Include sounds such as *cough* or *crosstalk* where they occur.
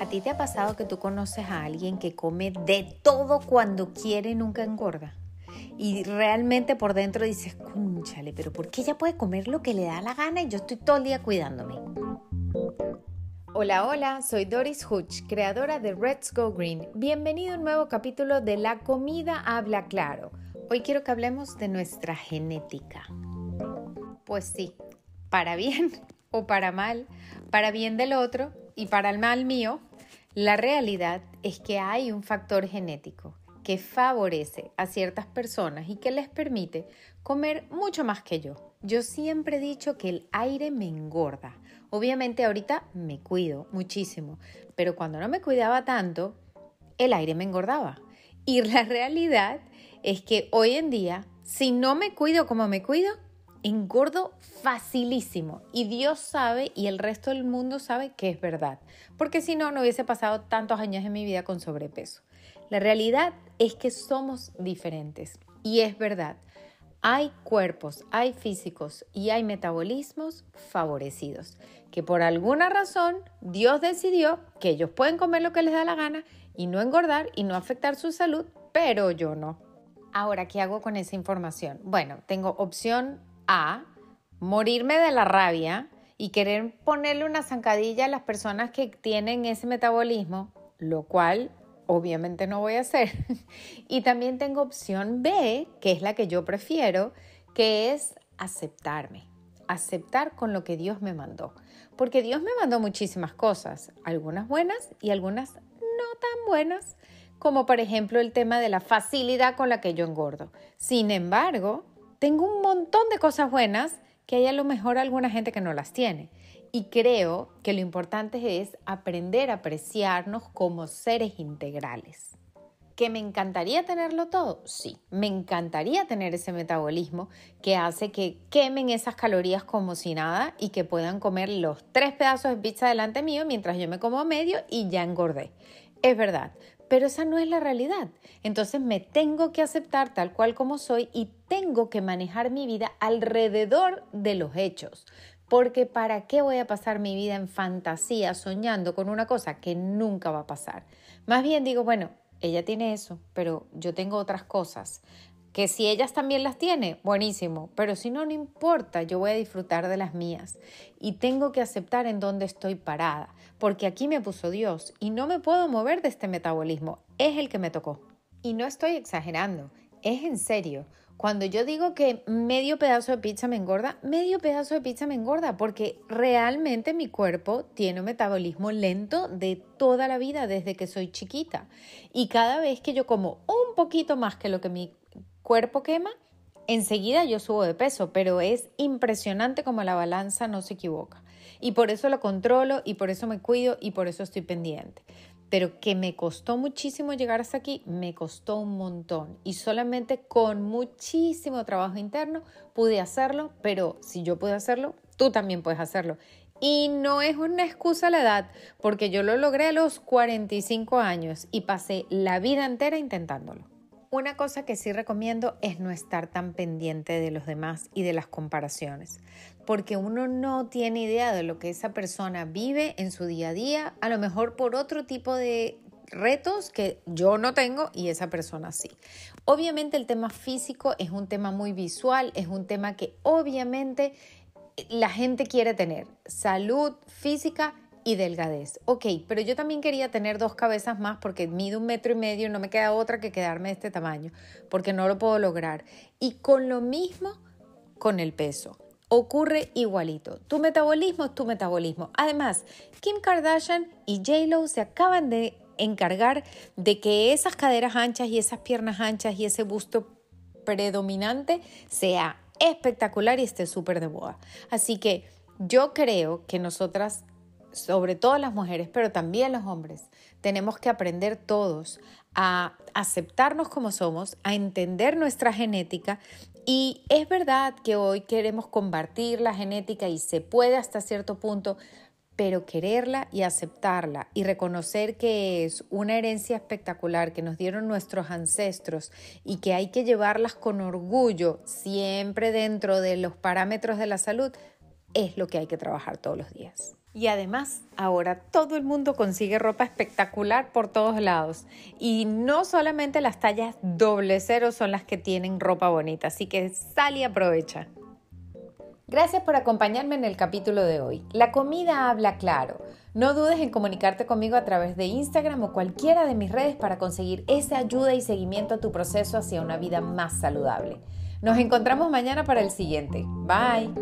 ¿A ti te ha pasado que tú conoces a alguien que come de todo cuando quiere y nunca engorda? Y realmente por dentro dices, cúnchale, pero ¿por qué ella puede comer lo que le da la gana y yo estoy todo el día cuidándome? Hola, hola, soy Doris Hutch, creadora de Let's Go Green. Bienvenido a un nuevo capítulo de La comida habla claro. Hoy quiero que hablemos de nuestra genética. Pues sí, para bien *laughs* o para mal, para bien del otro y para el mal mío, la realidad es que hay un factor genético que favorece a ciertas personas y que les permite comer mucho más que yo. Yo siempre he dicho que el aire me engorda. Obviamente ahorita me cuido muchísimo, pero cuando no me cuidaba tanto, el aire me engordaba. Y la *laughs* realidad es que hoy en día, si no me cuido como me cuido, engordo facilísimo y Dios sabe y el resto del mundo sabe que es verdad, porque si no, no hubiese pasado tantos años en mi vida con sobrepeso. La realidad es que somos diferentes y es verdad. Hay cuerpos, hay físicos y hay metabolismos favorecidos, que por alguna razón Dios decidió que ellos pueden comer lo que les da la gana y no engordar y no afectar su salud, pero yo no. Ahora, ¿qué hago con esa información? Bueno, tengo opción a morirme de la rabia y querer ponerle una zancadilla a las personas que tienen ese metabolismo, lo cual obviamente no voy a hacer. *laughs* y también tengo opción B, que es la que yo prefiero, que es aceptarme, aceptar con lo que Dios me mandó. Porque Dios me mandó muchísimas cosas, algunas buenas y algunas no tan buenas, como por ejemplo el tema de la facilidad con la que yo engordo. Sin embargo, tengo un montón de cosas buenas que hay a lo mejor alguna gente que no las tiene. Y creo que lo importante es aprender a apreciarnos como seres integrales. ¿Que me encantaría tenerlo todo? Sí, me encantaría tener ese metabolismo que hace que quemen esas calorías como si nada y que puedan comer los tres pedazos de pizza delante mío mientras yo me como medio y ya engordé. Es verdad, pero esa no es la realidad. Entonces me tengo que aceptar tal cual como soy y tengo que manejar mi vida alrededor de los hechos. Porque ¿para qué voy a pasar mi vida en fantasía soñando con una cosa que nunca va a pasar? Más bien digo, bueno, ella tiene eso, pero yo tengo otras cosas que si ellas también las tiene, buenísimo, pero si no, no importa, yo voy a disfrutar de las mías y tengo que aceptar en dónde estoy parada, porque aquí me puso Dios y no me puedo mover de este metabolismo, es el que me tocó. Y no estoy exagerando, es en serio. Cuando yo digo que medio pedazo de pizza me engorda, medio pedazo de pizza me engorda porque realmente mi cuerpo tiene un metabolismo lento de toda la vida desde que soy chiquita. Y cada vez que yo como un poquito más que lo que mi cuerpo quema, enseguida yo subo de peso, pero es impresionante como la balanza no se equivoca. Y por eso lo controlo y por eso me cuido y por eso estoy pendiente. Pero que me costó muchísimo llegar hasta aquí, me costó un montón. Y solamente con muchísimo trabajo interno pude hacerlo, pero si yo pude hacerlo, tú también puedes hacerlo. Y no es una excusa la edad, porque yo lo logré a los 45 años y pasé la vida entera intentándolo. Una cosa que sí recomiendo es no estar tan pendiente de los demás y de las comparaciones, porque uno no tiene idea de lo que esa persona vive en su día a día, a lo mejor por otro tipo de retos que yo no tengo y esa persona sí. Obviamente el tema físico es un tema muy visual, es un tema que obviamente la gente quiere tener, salud física y delgadez. Ok, pero yo también quería tener dos cabezas más porque mido un metro y medio y no me queda otra que quedarme de este tamaño, porque no lo puedo lograr. Y con lo mismo con el peso. Ocurre igualito. Tu metabolismo es tu metabolismo. Además, Kim Kardashian y J-Lo se acaban de encargar de que esas caderas anchas y esas piernas anchas y ese busto predominante sea espectacular y esté súper de moda. Así que yo creo que nosotras sobre todo las mujeres, pero también los hombres, tenemos que aprender todos a aceptarnos como somos, a entender nuestra genética y es verdad que hoy queremos compartir la genética y se puede hasta cierto punto, pero quererla y aceptarla y reconocer que es una herencia espectacular que nos dieron nuestros ancestros y que hay que llevarlas con orgullo siempre dentro de los parámetros de la salud, es lo que hay que trabajar todos los días. Y además, ahora todo el mundo consigue ropa espectacular por todos lados. Y no solamente las tallas doble cero son las que tienen ropa bonita, así que sal y aprovecha. Gracias por acompañarme en el capítulo de hoy. La comida habla claro. No dudes en comunicarte conmigo a través de Instagram o cualquiera de mis redes para conseguir esa ayuda y seguimiento a tu proceso hacia una vida más saludable. Nos encontramos mañana para el siguiente. Bye.